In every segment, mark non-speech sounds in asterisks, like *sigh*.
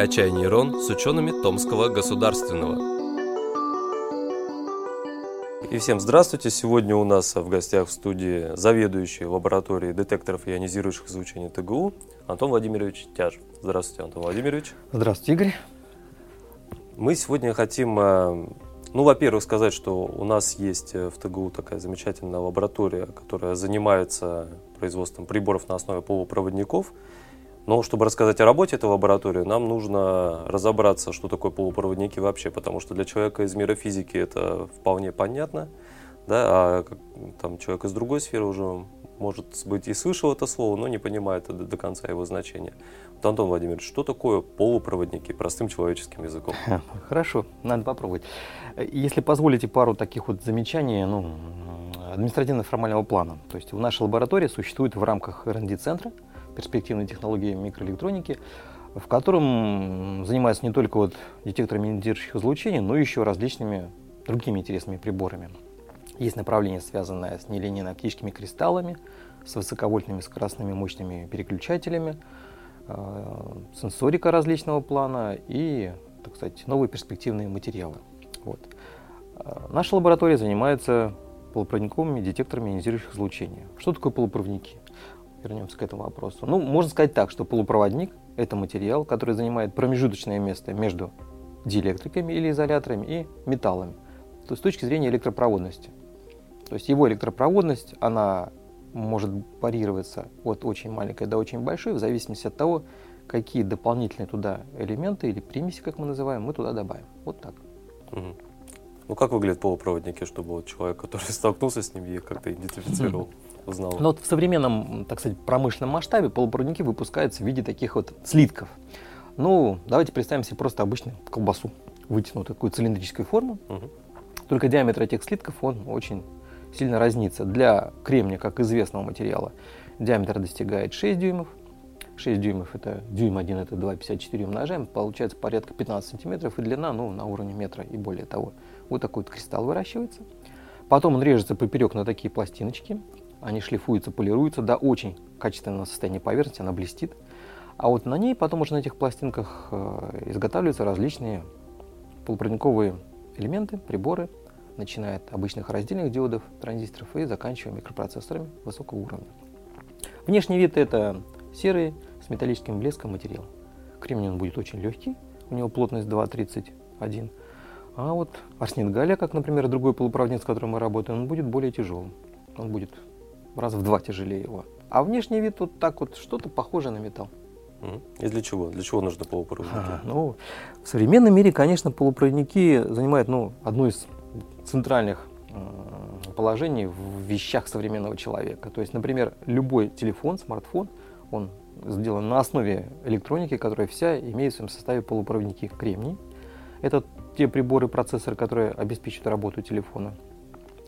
«Качай нейрон» с учеными Томского государственного. И всем здравствуйте! Сегодня у нас в гостях в студии заведующий лабораторией детекторов ионизирующих излучений ТГУ Антон Владимирович Тяж. Здравствуйте, Антон Владимирович. Здравствуйте, Игорь. Мы сегодня хотим, э, ну, во-первых, сказать, что у нас есть в ТГУ такая замечательная лаборатория, которая занимается производством приборов на основе полупроводников – но чтобы рассказать о работе этой лаборатории, нам нужно разобраться, что такое полупроводники вообще, потому что для человека из мира физики это вполне понятно, да, а там человек из другой сферы уже может быть и слышал это слово, но не понимает до, до конца его значения. Вот, Антон Владимирович, что такое полупроводники простым человеческим языком? *laughs* Хорошо, надо попробовать. Если позволите пару таких вот замечаний, ну, административно-формального плана. То есть в нашей лаборатории существует в рамках R&D-центра – перспективной технологии микроэлектроники, в котором занимаются не только вот детекторами ионизирующих излучений, но еще различными другими интересными приборами. Есть направление, связанное с нелинейно-оптическими кристаллами, с высоковольтными скоростными мощными переключателями, э, сенсорика различного плана и, так сказать, новые перспективные материалы. Вот. Э, наша лаборатория занимается полупроводниковыми детекторами ионизирующих излучений. Что такое полупроводники? Вернемся к этому вопросу. Ну, можно сказать так, что полупроводник – это материал, который занимает промежуточное место между диэлектриками или изоляторами и металлами. То есть с точки зрения электропроводности. То есть его электропроводность, она может варьироваться от очень маленькой до очень большой, в зависимости от того, какие дополнительные туда элементы или примеси, как мы называем, мы туда добавим. Вот так. Угу. Ну, как выглядят полупроводники, чтобы вот человек, который *laughs* столкнулся с ними, как-то идентифицировал? Узнал. Но вот в современном, так сказать, промышленном масштабе полупроводники выпускаются в виде таких вот слитков. Ну, давайте представим себе просто обычную колбасу, вытянутую такую цилиндрическую форму. Угу. Только диаметр этих слитков, он очень сильно разнится. Для кремния, как известного материала, диаметр достигает 6 дюймов. 6 дюймов это дюйм 1 это 2,54 умножаем, получается порядка 15 сантиметров и длина ну, на уровне метра и более того. Вот такой вот кристалл выращивается. Потом он режется поперек на такие пластиночки они шлифуются, полируются до очень качественного состояния поверхности, она блестит. А вот на ней потом уже на этих пластинках э, изготавливаются различные полупроводниковые элементы, приборы, начиная от обычных раздельных диодов, транзисторов и заканчивая микропроцессорами высокого уровня. Внешний вид это серый с металлическим блеском материал. Кремний он будет очень легкий, у него плотность 2,31. А вот арсенит галлия, как, например, другой полупроводник, с которым мы работаем, он будет более тяжелым. Он будет раз в два тяжелее его. А внешний вид вот так вот что-то похоже на металл. И для чего? Для чего нужны полупроводники? А, ну, в современном мире, конечно, полупроводники занимают ну, одну из центральных э, положений в вещах современного человека. То есть, например, любой телефон, смартфон, он сделан на основе электроники, которая вся имеет в своем составе полупроводники кремний. Это те приборы, процессоры, которые обеспечивают работу телефона.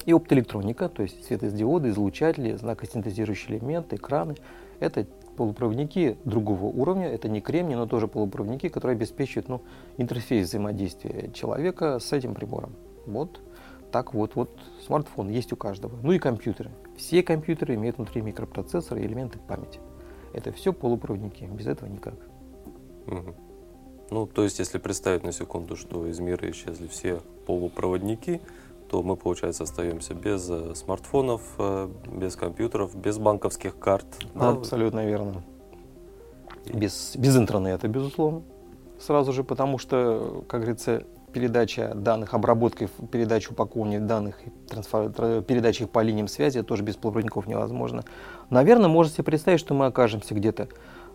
И оптоэлектроника, то есть светодиоды, излучатели, знакосинтезирующие элементы, экраны. Это полупроводники другого уровня, это не кремний, но тоже полупроводники, которые обеспечивают ну, интерфейс взаимодействия человека с этим прибором. Вот так вот, вот смартфон есть у каждого. Ну и компьютеры. Все компьютеры имеют внутри микропроцессоры и элементы памяти. Это все полупроводники, без этого никак. Угу. Ну, то есть, если представить на секунду, что из мира исчезли все полупроводники, то мы, получается, остаемся без э, смартфонов, э, без компьютеров, без банковских карт. Да? Абсолютно верно. Без, без интернета, безусловно. Сразу же, потому что, как говорится, передача данных, обработка, передача упакования данных, передача их по линиям связи тоже без полупроводников невозможно. Наверное, можете представить, что мы окажемся где-то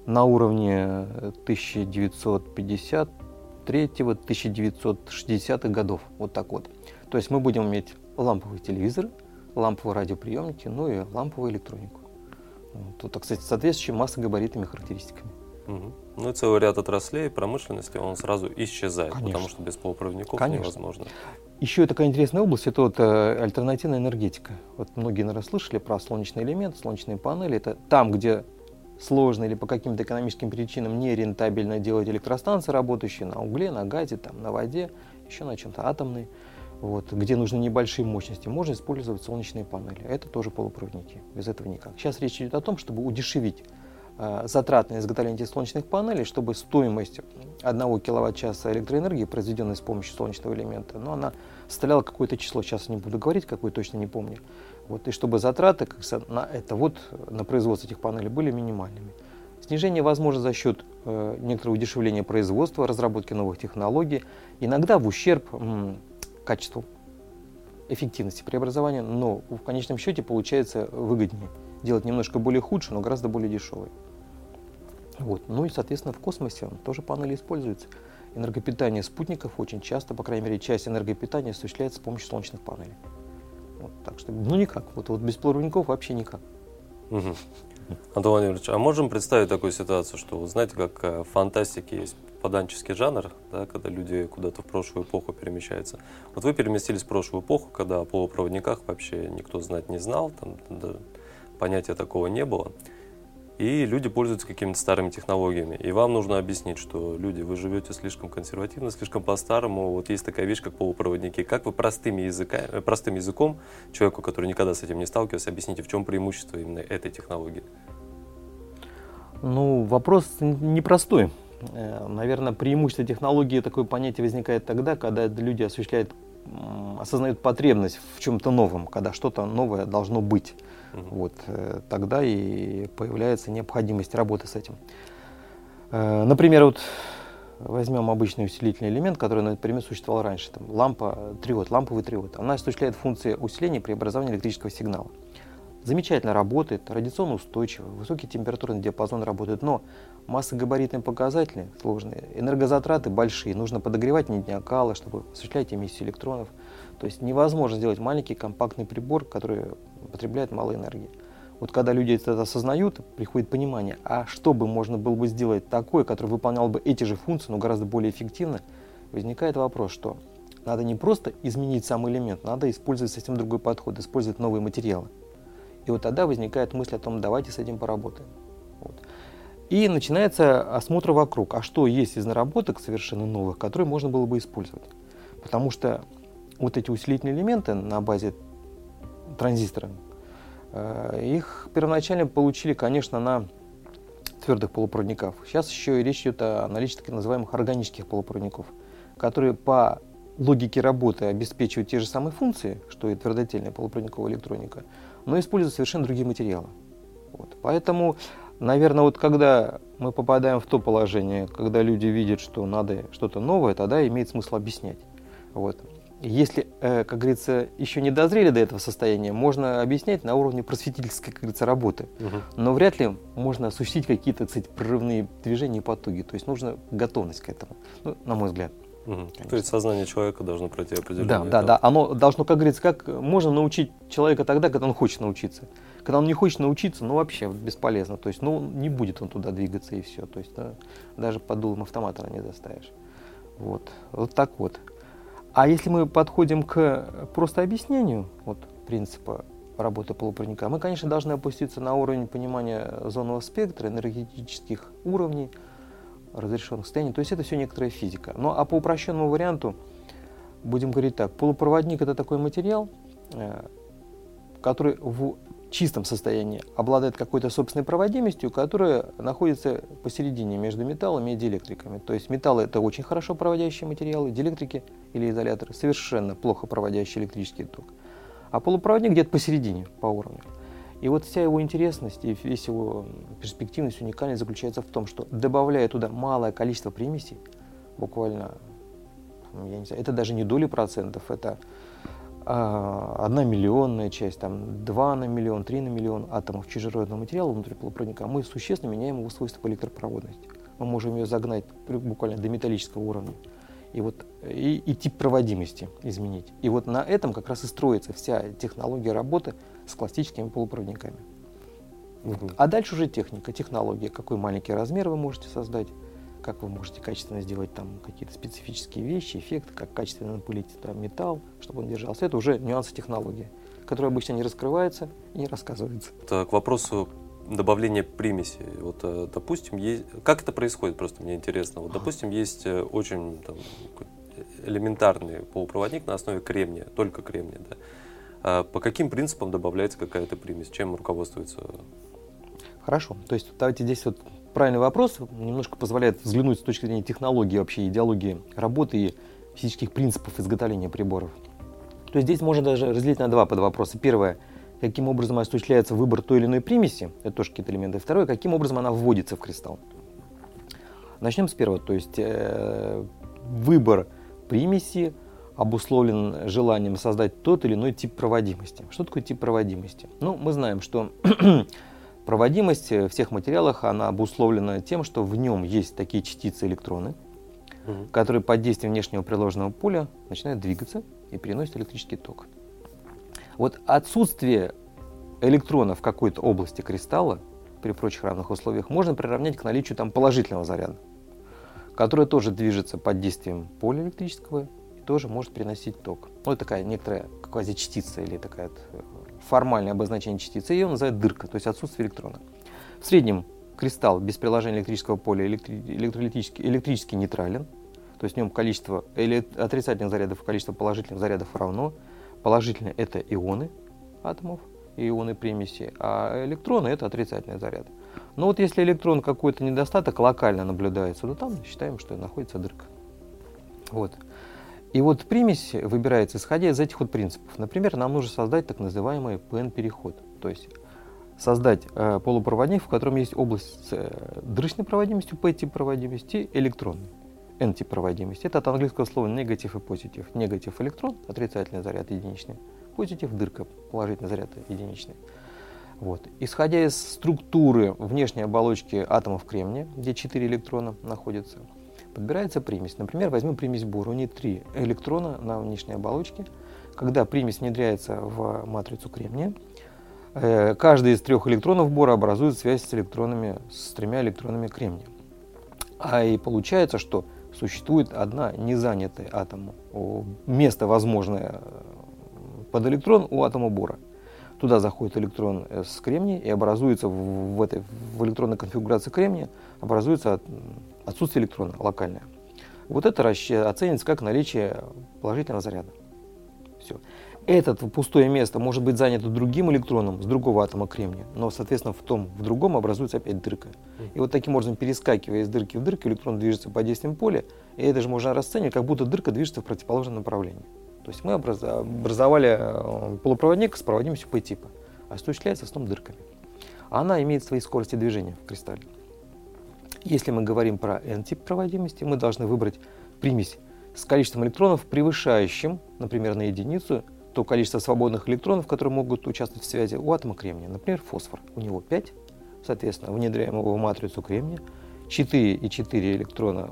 на уровне 1953-1960-х годов. Вот так вот. То есть мы будем иметь ламповый телевизор, ламповые радиоприемники, ну и ламповую электронику. Тут, так сказать, соответствующие массогабаритными характеристиками. Угу. Ну и целый ряд отраслей промышленности, он сразу исчезает, Конечно. потому что без полупроводников Конечно. невозможно. Еще такая интересная область, это вот э, альтернативная энергетика. Вот многие, наверное, слышали про солнечный элемент, солнечные панели. Это там, где сложно или по каким-то экономическим причинам не рентабельно делать электростанции, работающие на угле, на газе, там, на воде, еще на чем-то атомной вот, где нужны небольшие мощности, можно использовать солнечные панели. Это тоже полупроводники, без этого никак. Сейчас речь идет о том, чтобы удешевить э, затрат на изготовление солнечных панелей, чтобы стоимость 1 киловатт-часа электроэнергии, произведенной с помощью солнечного элемента, ну, она составляла какое-то число, сейчас не буду говорить, какое точно не помню. Вот, и чтобы затраты как на это вот, на производство этих панелей были минимальными. Снижение возможно за счет э, некоторого удешевления производства, разработки новых технологий, иногда в ущерб м, качеству, эффективности преобразования, но в конечном счете получается выгоднее делать немножко более худший, но гораздо более дешевый. Вот. Ну и, соответственно, в космосе тоже панели используются. Энергопитание спутников очень часто, по крайней мере, часть энергопитания осуществляется с помощью солнечных панелей. Вот, так что, ну никак. Вот, вот без проводников вообще никак. Угу. Антон Владимирович, а можем представить такую ситуацию, что, знаете, как э, в фантастике есть поданческий жанр, да, когда люди куда-то в прошлую эпоху перемещаются. Вот вы переместились в прошлую эпоху, когда о полупроводниках вообще никто знать не знал, там да, понятия такого не было и люди пользуются какими-то старыми технологиями. И вам нужно объяснить, что люди, вы живете слишком консервативно, слишком по-старому. Вот есть такая вещь, как полупроводники. Как вы простым, языка, э, простым языком человеку, который никогда с этим не сталкивался, объясните, в чем преимущество именно этой технологии? Ну, вопрос непростой. Э, наверное, преимущество технологии такое понятие возникает тогда, когда люди осуществляют, осознают потребность в чем-то новом, когда что-то новое должно быть. Угу. Вот, э, тогда и появляется необходимость работы с этим. Э, например, вот возьмем обычный усилительный элемент, который, например, существовал раньше. Там, лампа, триод, ламповый триод. Она осуществляет функции усиления при образовании электрического сигнала. Замечательно работает, радиационно устойчиво, высокий температурный диапазон работает, но массогабаритные показатели сложные, энергозатраты большие, нужно подогревать не кала, чтобы осуществлять эмиссию электронов. То есть невозможно сделать маленький компактный прибор, который потребляет мало энергии. Вот когда люди это осознают, приходит понимание, а что бы можно было бы сделать такое, которое выполняло бы эти же функции, но гораздо более эффективно, возникает вопрос, что надо не просто изменить сам элемент, надо использовать совсем другой подход, использовать новые материалы. И вот тогда возникает мысль о том, давайте с этим поработаем. Вот. И начинается осмотр вокруг, а что есть из наработок совершенно новых, которые можно было бы использовать. Потому что вот эти усилительные элементы на базе транзистора, э, их первоначально получили, конечно, на твердых полупроводниках. Сейчас еще и речь идет о наличии так называемых органических полупроводников, которые по логике работы обеспечивают те же самые функции, что и твердотельная полупроводниковая электроника, но используют совершенно другие материалы. Вот. Поэтому, наверное, вот когда мы попадаем в то положение, когда люди видят, что надо что-то новое, тогда имеет смысл объяснять. Вот. Если, э, как говорится, еще не дозрели до этого состояния, можно объяснять на уровне просветительской, как говорится, работы. Угу. Но вряд ли можно осуществить какие-то, кстати, прорывные движения и потуги. То есть нужна готовность к этому, ну, на мой взгляд. Угу. То есть сознание человека должно пройти определенный Да, да, да. Оно должно, как говорится, как можно научить человека тогда, когда он хочет научиться. Когда он не хочет научиться, ну вообще бесполезно. То есть, ну не будет он туда двигаться и все. То есть, да, даже под дулом автомата не заставишь. Вот, вот так вот. А если мы подходим к просто объяснению вот, принципа работы полупроводника, мы, конечно, должны опуститься на уровень понимания зонного спектра, энергетических уровней, разрешенных состояний. То есть это все некоторая физика. Ну а по упрощенному варианту будем говорить так. Полупроводник это такой материал, э, который в чистом состоянии обладает какой-то собственной проводимостью, которая находится посередине между металлами и диэлектриками. То есть металлы это очень хорошо проводящие материалы, диэлектрики или изоляторы совершенно плохо проводящие электрический ток. А полупроводник где-то посередине по уровню. И вот вся его интересность и весь его перспективность, уникальность заключается в том, что добавляя туда малое количество примесей, буквально, я не знаю, это даже не доли процентов, это а, одна миллионная часть, там, 2 на миллион, 3 на миллион атомов чужеродного материала внутри полупроводника, мы существенно меняем его свойства по электропроводности. Мы можем ее загнать буквально до металлического уровня. И, вот, и, и тип проводимости изменить. И вот на этом как раз и строится вся технология работы с классическими полупроводниками. Угу. А дальше уже техника, технология, какой маленький размер вы можете создать, как вы можете качественно сделать там какие-то специфические вещи, эффекты, как качественно напылить там, металл, чтобы он держался. Это уже нюансы технологии, которые обычно не раскрываются и не рассказываются. Это к вопросу добавления примеси. Вот, э, допустим, есть... как это происходит, просто мне интересно. Вот, допустим, есть э, очень там, элементарный полупроводник на основе кремния, только кремния, да. А по каким принципам добавляется какая-то примесь? Чем руководствуется Хорошо. То есть давайте здесь вот правильный вопрос немножко позволяет взглянуть с точки зрения технологии, вообще идеологии работы и физических принципов изготовления приборов. То есть здесь можно даже разделить на два подвопроса. Первое, каким образом осуществляется выбор той или иной примеси, это тоже какие-то элементы. Второе, каким образом она вводится в кристалл. Начнем с первого, то есть э, выбор примеси обусловлен желанием создать тот или иной тип проводимости. Что такое тип проводимости? Ну, мы знаем, что *clears throat* проводимость в всех материалах, она обусловлена тем, что в нем есть такие частицы электроны, угу. которые под действием внешнего приложенного поля начинают двигаться и переносят электрический ток. Вот отсутствие электрона в какой-то области кристалла при прочих равных условиях можно приравнять к наличию там положительного заряда, который тоже движется под действием поля электрического тоже может переносить ток. Ну, это такая некоторая квазичастица или такая э, формальное обозначение частицы, ее называют дырка, то есть отсутствие электрона. В среднем кристалл без приложения электрического поля электролитически, электрически нейтрален, то есть в нем количество отрицательных зарядов и количество положительных зарядов равно. Положительные – это ионы атомов, ионы примеси, а электроны – это отрицательный заряд. Но вот если электрон какой-то недостаток локально наблюдается, то там считаем, что находится дырка. Вот. И вот примесь выбирается исходя из этих вот принципов. Например, нам нужно создать так называемый PN-переход. То есть создать э, полупроводник, в котором есть область с э, дрычной проводимостью, P-тип проводимости, электронной. N-тип проводимости. Это от английского слова негатив и позитив. Негатив электрон, отрицательный заряд единичный. Позитив дырка, положительный заряд единичный. Вот. Исходя из структуры внешней оболочки атомов кремния, где 4 электрона находятся, подбирается примесь. Например, возьмем примесь бора. У нее 3 электрона на внешней оболочке. Когда примесь внедряется в матрицу кремния, э, каждый из трех электронов бора образует связь с электронами, с тремя электронами кремния. А и получается, что существует одна незанятая атому, место возможное э, под электрон у атома бора. Туда заходит электрон с кремния и образуется в, этой, в электронной конфигурации кремния образуется отсутствие электрона локальное. Вот это оценится как наличие положительного заряда. Все. Это пустое место может быть занято другим электроном с другого атома кремния, но, соответственно, в том, в другом образуется опять дырка. И вот таким образом, перескакивая из дырки в дырку, электрон движется под действием поля, и это же можно расценивать, как будто дырка движется в противоположном направлении. То есть мы образовали э, полупроводник с проводимостью P-типа, осуществляется в основном дырками. Она имеет свои скорости движения в кристалле. Если мы говорим про N-тип проводимости, мы должны выбрать примесь с количеством электронов, превышающим, например, на единицу то количество свободных электронов, которые могут участвовать в связи у атома кремния. Например, фосфор. У него 5, соответственно, внедряем его в матрицу кремния. 4 и 4 электрона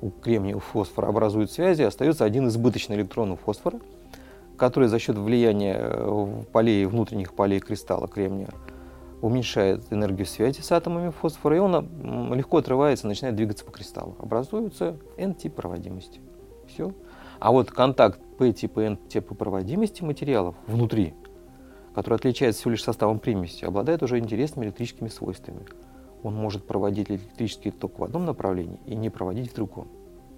у кремния, у фосфора образуют связи, остается один избыточный электрон у фосфора, который за счет влияния э, полей, внутренних полей кристалла кремния уменьшает энергию связи с атомами фосфора, и он легко отрывается, начинает двигаться по кристаллу. Образуется N-тип проводимости. Все. А вот контакт P-типа и N-типа проводимости материалов внутри, который отличается всего лишь составом примеси, обладает уже интересными электрическими свойствами. Он может проводить электрический ток в одном направлении и не проводить в другом.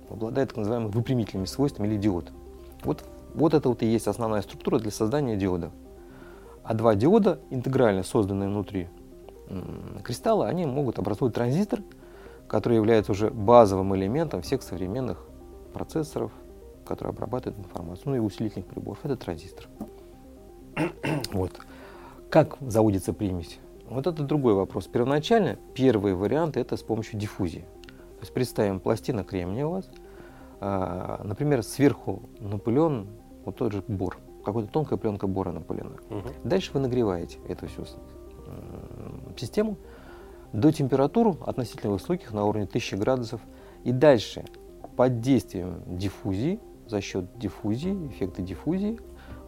Обладает так называемыми выпрямительными свойствами или диод. Вот, вот это вот и есть основная структура для создания диода. А два диода, интегрально созданные внутри кристалла, они могут образовать транзистор, который является уже базовым элементом всех современных процессоров, которые обрабатывают информацию, ну и усилительных приборов. Это транзистор. *coughs* вот. Как заводится примесь? Вот это другой вопрос. Первоначально первый вариант это с помощью диффузии. То есть представим пластина кремния у вас, а, например, сверху напылен вот тот же бор какая-то тонкая пленка бора напылена. Угу. Дальше вы нагреваете эту всю систему до температур относительно высоких на уровне 1000 градусов. И дальше под действием диффузии, за счет диффузии, эффекта диффузии,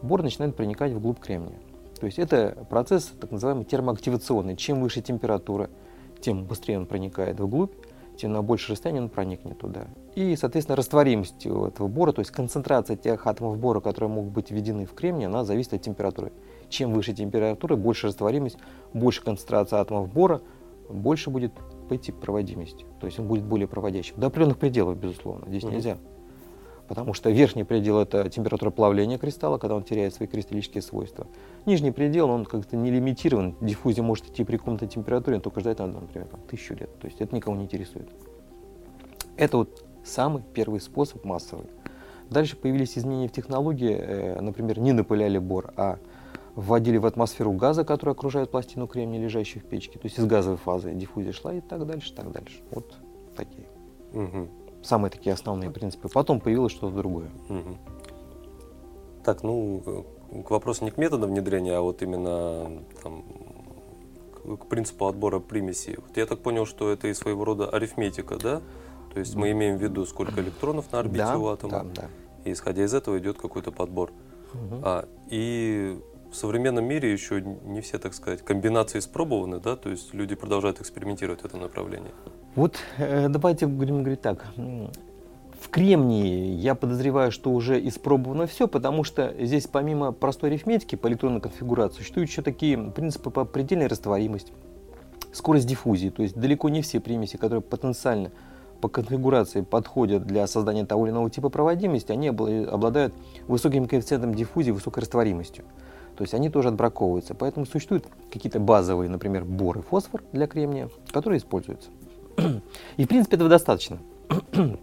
бор начинает проникать вглубь кремния. То есть это процесс так называемый термоактивационный. Чем выше температура, тем быстрее он проникает вглубь тем на большее расстояние он проникнет туда. И, соответственно, растворимость этого бора, то есть концентрация тех атомов бора, которые могут быть введены в кремний, она зависит от температуры. Чем выше температура, больше растворимость, больше концентрация атомов бора, больше будет пойти проводимость. То есть он будет более проводящим. До определенных пределов, безусловно. Здесь угу. нельзя Потому что верхний предел – это температура плавления кристалла, когда он теряет свои кристаллические свойства. Нижний предел, он как-то не лимитирован. Диффузия может идти при комнатной температуре, только ждать надо, например, там, тысячу лет. То есть это никого не интересует. Это вот самый первый способ массовый. Дальше появились изменения в технологии. Э, например, не напыляли бор, а вводили в атмосферу газа, который окружает пластину кремния, лежащую в печке. То есть из газовой фазы диффузия шла и так дальше, так дальше. Вот такие. Угу. Самые такие основные принципы. Потом появилось что-то другое. Угу. Так, ну, к вопросу не к методам внедрения, а вот именно там, к принципу отбора примесей. Вот я так понял, что это и своего рода арифметика, да? То есть мы имеем в виду, сколько электронов на орбите да, у атома, да, да. и исходя из этого идет какой-то подбор. Угу. А, и в современном мире еще не все, так сказать, комбинации испробованы, да, то есть люди продолжают экспериментировать в этом направлении. Вот э, давайте будем говорить так. В кремнии я подозреваю, что уже испробовано все, потому что здесь помимо простой арифметики по электронной конфигурации существуют еще такие принципы по предельной растворимости, скорость диффузии. То есть далеко не все примеси, которые потенциально по конфигурации подходят для создания того или иного типа проводимости, они обладают высоким коэффициентом диффузии, высокой растворимостью. То есть они тоже отбраковываются. Поэтому существуют какие-то базовые, например, бор и фосфор для кремния, которые используются. И в принципе этого достаточно. *clears throat*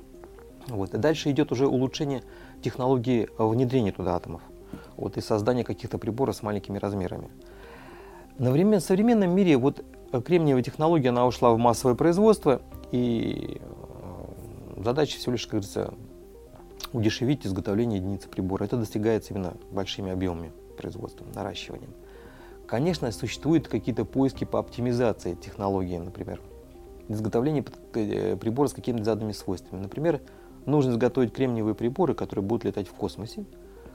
Вот. И дальше идет уже улучшение технологии внедрения туда атомов вот, и создание каких-то приборов с маленькими размерами. На время, в современном мире вот кремниевая технология, она ушла в массовое производство, и э, задача всего лишь, как говорится, удешевить изготовление единицы прибора. Это достигается именно большими объемами производства, наращиванием. Конечно, существуют какие-то поиски по оптимизации технологии, например, изготовление э, прибора с какими-то заданными свойствами. Например, нужно изготовить кремниевые приборы, которые будут летать в космосе.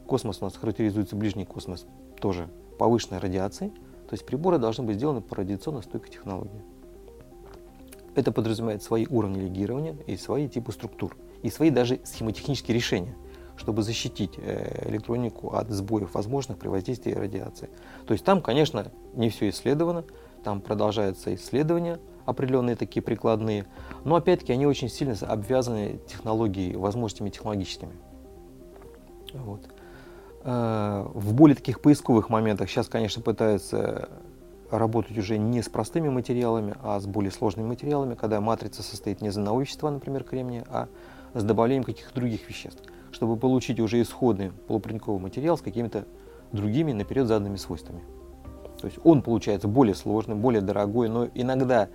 Космос у нас характеризуется ближний космос тоже повышенной радиацией. То есть приборы должны быть сделаны по радиационно стойкой технологии. Это подразумевает свои уровни легирования и свои типы структур, и свои даже схемотехнические решения, чтобы защитить э, электронику от сбоев возможных при воздействии радиации. То есть там, конечно, не все исследовано, там продолжаются исследования, определенные такие прикладные, но опять-таки они очень сильно обвязаны технологией, возможностями технологическими. Вот. Э, в более таких поисковых моментах сейчас, конечно, пытаются работать уже не с простыми материалами, а с более сложными материалами, когда матрица состоит не из одного вещества, например, кремния, а с добавлением каких-то других веществ, чтобы получить уже исходный полупроводниковый материал с какими-то другими наперед заданными свойствами. То есть он получается более сложным, более дорогой, но иногда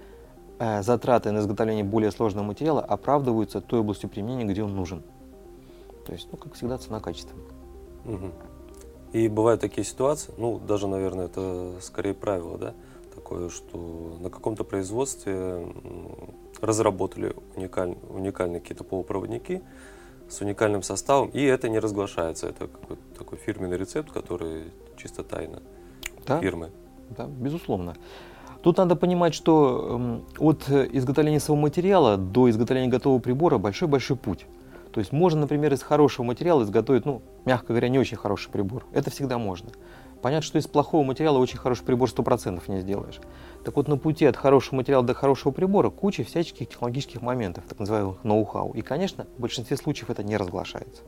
Э, затраты на изготовление более сложного материала оправдываются той областью применения, где он нужен. То есть, ну, как всегда, цена-качество. Угу. И бывают такие ситуации, ну, даже, наверное, это скорее правило, да, такое, что на каком-то производстве разработали уникаль, уникальные какие-то полупроводники с уникальным составом, и это не разглашается. Это какой-то такой фирменный рецепт, который чисто тайна да? фирмы. Да, безусловно. Тут надо понимать, что эм, от изготовления своего материала до изготовления готового прибора большой-большой путь. То есть можно, например, из хорошего материала изготовить, ну, мягко говоря, не очень хороший прибор. Это всегда можно. Понятно, что из плохого материала очень хороший прибор 100% не сделаешь. Так вот, на пути от хорошего материала до хорошего прибора куча всяческих технологических моментов, так называемых ноу-хау. И, конечно, в большинстве случаев это не разглашается.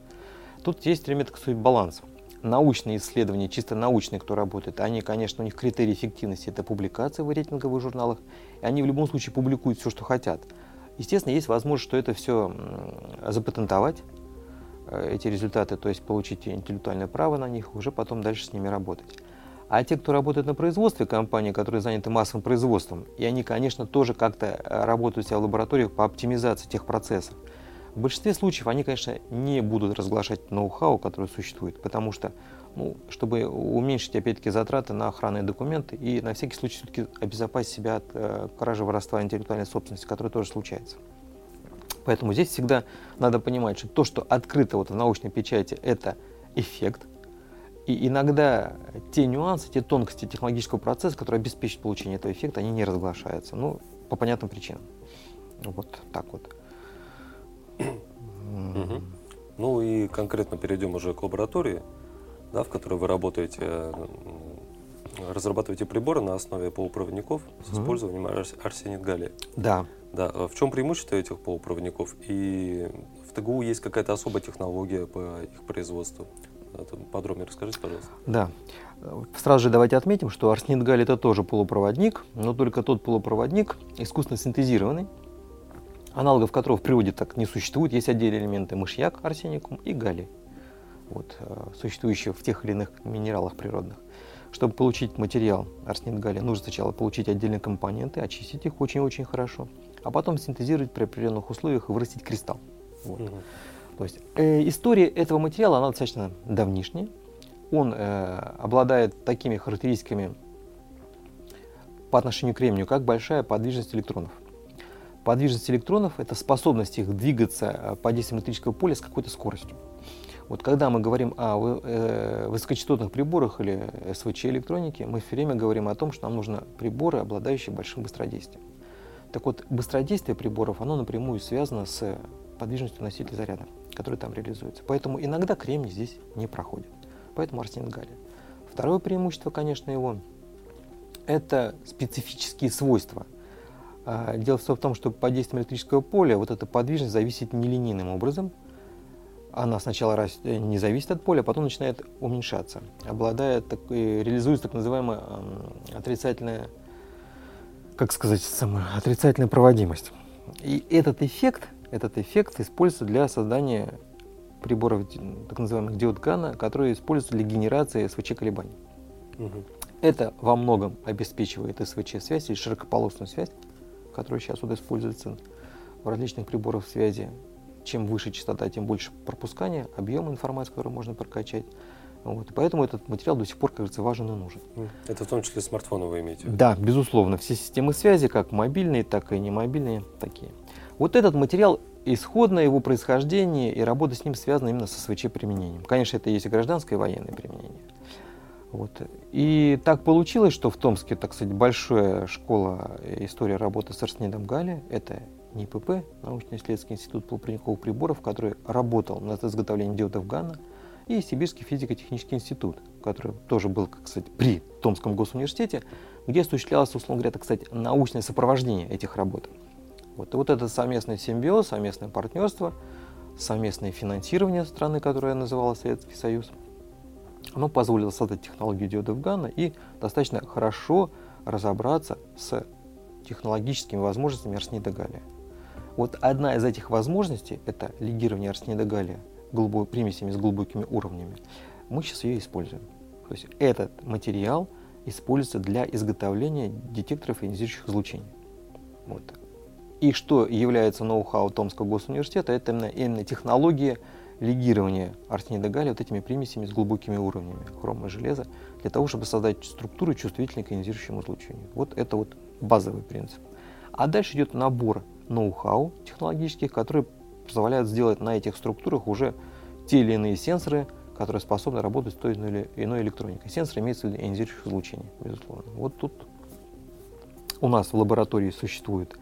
Тут есть время, так сказать, баланс научные исследования, чисто научные, кто работает, они, конечно, у них критерий эффективности – это публикация в рейтинговых журналах, и они в любом случае публикуют все, что хотят. Естественно, есть возможность, что это все запатентовать, эти результаты, то есть получить интеллектуальное право на них, уже потом дальше с ними работать. А те, кто работает на производстве, компании, которые заняты массовым производством, и они, конечно, тоже как-то э, работают себя в лабораториях по оптимизации тех процессов. В большинстве случаев они, конечно, не будут разглашать ноу-хау, который существует, потому что, ну, чтобы уменьшить, опять-таки, затраты на охранные документы и на всякий случай все-таки обезопасить себя от э, кражи, воровства интеллектуальной собственности, которая тоже случается. Поэтому здесь всегда надо понимать, что то, что открыто вот в научной печати, это эффект, и иногда те нюансы, те тонкости технологического процесса, которые обеспечивают получение этого эффекта, они не разглашаются. Ну, по понятным причинам. Вот так вот. Угу. Ну и конкретно перейдем уже к лаборатории, да, в которой вы работаете, э, разрабатываете приборы на основе полупроводников с использованием арсенит галлия. Да. Да, а в чем преимущество этих полупроводников? И в ТГУ есть какая-то особая технология по их производству? Это подробнее расскажите, пожалуйста. Да. Сразу же давайте отметим, что арсенид галлий это тоже полупроводник, но только тот полупроводник искусственно синтезированный, аналогов которого в природе так не существует. Есть отдельные элементы мышьяк, арсеникум и галлий, вот, э, существующие в тех или иных минералах природных. Чтобы получить материал арсенид галлия, нужно сначала получить отдельные компоненты, очистить их очень-очень хорошо, а потом синтезировать при определенных условиях и вырастить кристалл. Вот. Угу. То есть э, история этого материала, она достаточно давнишняя. Он э, обладает такими характеристиками по отношению к кремнию, как большая подвижность электронов. Подвижность электронов – это способность их двигаться э, по действию электрического поля с какой-то скоростью. Вот когда мы говорим о э, высокочастотных приборах или СВЧ электронике, мы все время говорим о том, что нам нужны приборы, обладающие большим быстродействием. Так вот, быстродействие приборов, оно напрямую связано с подвижностью носителя заряда, который там реализуется. Поэтому иногда кремний здесь не проходит. Поэтому арсенид галлия. Второе преимущество, конечно, его – это специфические свойства – а, дело в том, что под действием электрического поля вот эта подвижность зависит нелинейным образом. Она сначала э, не зависит от поля, а потом начинает уменьшаться, обладая такой, реализуется так называемая отрицательная, как сказать, самая отрицательная проводимость. И этот эффект, этот эффект используется для создания приборов, так называемых диод Гана, которые используются для генерации СВЧ колебаний. Угу. Это во многом обеспечивает СВЧ-связь или широкополосную связь который сейчас вот используется в различных приборах связи. Чем выше частота, тем больше пропускания, объем информации, который можно прокачать. Вот. Поэтому этот материал до сих пор, кажется, важен и нужен. Это в том числе смартфоны вы имеете? Да, безусловно. Все системы связи, как мобильные, так и немобильные, такие. Вот этот материал, исходно его происхождение и работа с ним связана именно со СВЧ применением. Конечно, это есть и гражданское и военное применение. Вот. И так получилось, что в Томске, так сказать, большая школа истории работы с Арсенидом Гали, это НИПП, научно-исследовательский институт полупроводниковых приборов, который работал над изготовлением диодов ГАНа, и Сибирский физико-технический институт, который тоже был, кстати, при Томском госуниверситете, где осуществлялось, условно говоря, так сказать, научное сопровождение этих работ. Вот. И вот этот совместный симбиоз, совместное партнерство, совместное финансирование страны, которое называлось Советский Союз – оно позволило создать технологию диодов Ганна и достаточно хорошо разобраться с технологическими возможностями арсенида галлия. Вот одна из этих возможностей – это легирование арсенида галлия голубой, примесями с глубокими уровнями. Мы сейчас ее используем. То есть этот материал используется для изготовления детекторов ионизирующих излучений. Вот. И что является ноу-хау Томского госуниверситета, это именно, именно технология легирование арсенида галлия вот этими примесями с глубокими уровнями хрома и железа для того, чтобы создать структуру, чувствительной к ионизирующему излучению. Вот это вот базовый принцип. А дальше идет набор ноу-хау технологических, которые позволяют сделать на этих структурах уже те или иные сенсоры, которые способны работать с той или иной электроникой. Сенсор имеется в виду ионизирующих излучений, безусловно. Вот тут у нас в лаборатории существует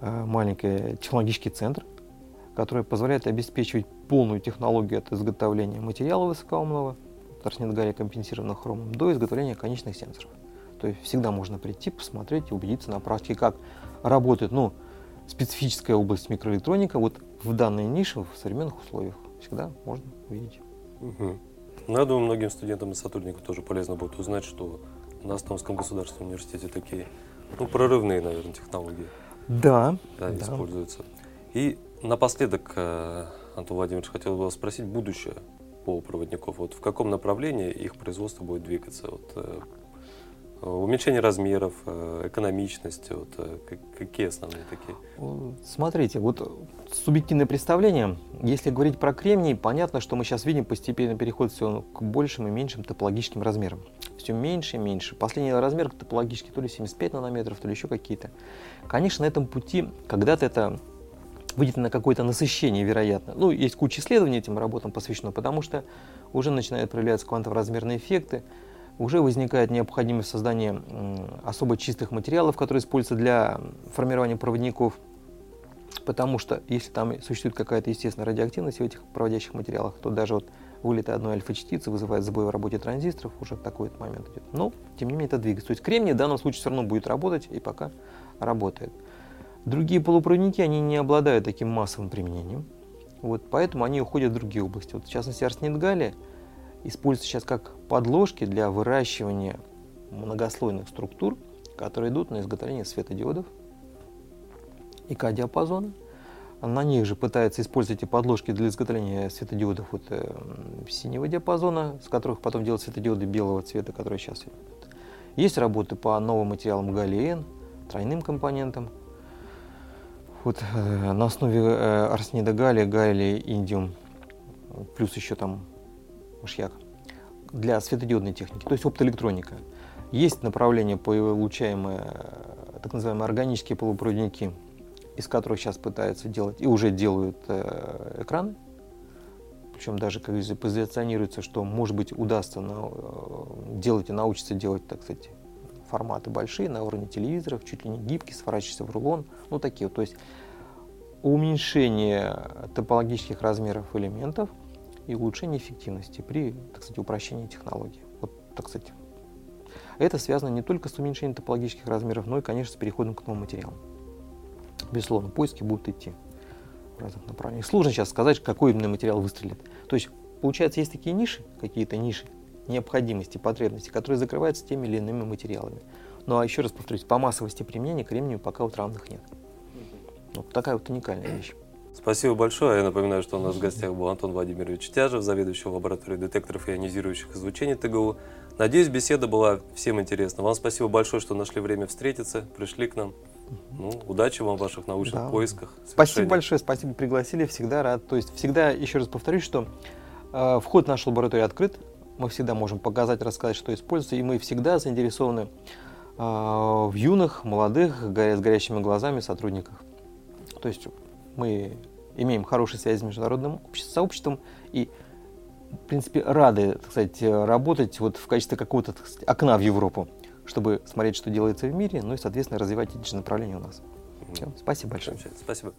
э, маленький технологический центр, который позволяет обеспечивать полную технологию от изготовления материала высокоумного, торснит гарри компенсированного хромом, до изготовления конечных сенсоров. То есть всегда можно прийти, посмотреть и убедиться на практике, как работает ну, специфическая область микроэлектроника вот в данной нише, в современных условиях. Всегда можно увидеть. Угу. Ну, я думаю, многим студентам и сотрудникам тоже полезно будет узнать, что на Астонском государственном университете такие ну, прорывные, наверное, технологии да, да, да. используются. И Напоследок, э, Антон Владимирович, хотел бы вас спросить будущее полупроводников. Вот в каком направлении их производство будет двигаться? Вот, э, уменьшение размеров, э, экономичность, вот, какие основные такие? Смотрите, вот субъективное представление, если говорить про кремний, понятно, что мы сейчас видим постепенно переход все к большим и меньшим топологическим размерам. Все меньше и меньше. Последний размер топологический то ли 75 нанометров, то ли еще какие-то. Конечно, на этом пути когда-то это выйдет на какое-то насыщение, вероятно. Ну, есть куча исследований этим работам посвящено, потому что уже начинают проявляться квантово-размерные эффекты, уже возникает необходимость создания особо чистых материалов, которые используются для формирования проводников, потому что если там существует какая-то естественная радиоактивность в этих проводящих материалах, то даже вот вылет одной альфа-частицы вызывает сбой в работе транзисторов, уже такой вот момент идет. Но, тем не менее, это двигается. То есть кремний в данном случае все равно будет работать и пока работает. Другие полупроводники, они не обладают таким массовым применением. Вот, поэтому они уходят в другие области. Вот, в частности, арсенид галлия используется сейчас как подложки для выращивания многослойных структур, которые идут на изготовление светодиодов и К-диапазона. На них же пытаются использовать эти подложки для изготовления светодиодов вот, э, синего диапазона, с которых потом делают светодиоды белого цвета, которые сейчас идут. Есть работы по новым материалам галлиен, тройным компонентам. Вот, э, на основе э, арсенида галлия, галлия, индиум, плюс еще там мышьяк для светодиодной техники, то есть оптоэлектроника. Есть направление получаемые э, так называемые органические полупроводники, из которых сейчас пытаются делать и уже делают э, экраны. Причем даже как позиционируется, что может быть удастся на, э, делать и научиться делать, так сказать, форматы большие на уровне телевизоров, чуть ли не гибкие, сворачиваешься в рулон, ну такие вот. То есть уменьшение топологических размеров элементов и улучшение эффективности при, так сказать, упрощении технологии. Вот, так сказать, это связано не только с уменьшением топологических размеров, но и, конечно, с переходом к новым материалам. Безусловно, поиски будут идти в разных направлениях. Сложно сейчас сказать, какой именно материал выстрелит. То есть, получается, есть такие ниши, какие-то ниши необходимости, потребности, которые закрываются теми или иными материалами. Ну а еще раз повторюсь, по массовости применения кремнию пока вот равных нет. Вот такая вот уникальная вещь. Спасибо большое. Я напоминаю, что у нас в гостях был Антон Владимирович Тяжев, заведующий лабораторией детекторов ионизирующих излучений ТГУ. Надеюсь, беседа была всем интересна. Вам спасибо большое, что нашли время встретиться, пришли к нам. Ну, удачи вам в ваших научных да. поисках. Спасибо большое, спасибо, пригласили, всегда рад. То есть всегда, еще раз повторюсь, что э, вход в нашу лабораторию открыт, мы всегда можем показать, рассказать, что используется, и мы всегда заинтересованы э, в юных, молодых, горя, с горящими глазами сотрудниках. То есть мы имеем хорошие связи с международным сообществом и, в принципе, рады, так сказать, работать вот в качестве какого-то окна в Европу, чтобы смотреть, что делается в мире, ну и, соответственно, развивать эти же направления у нас. Все, спасибо большое. Спасибо.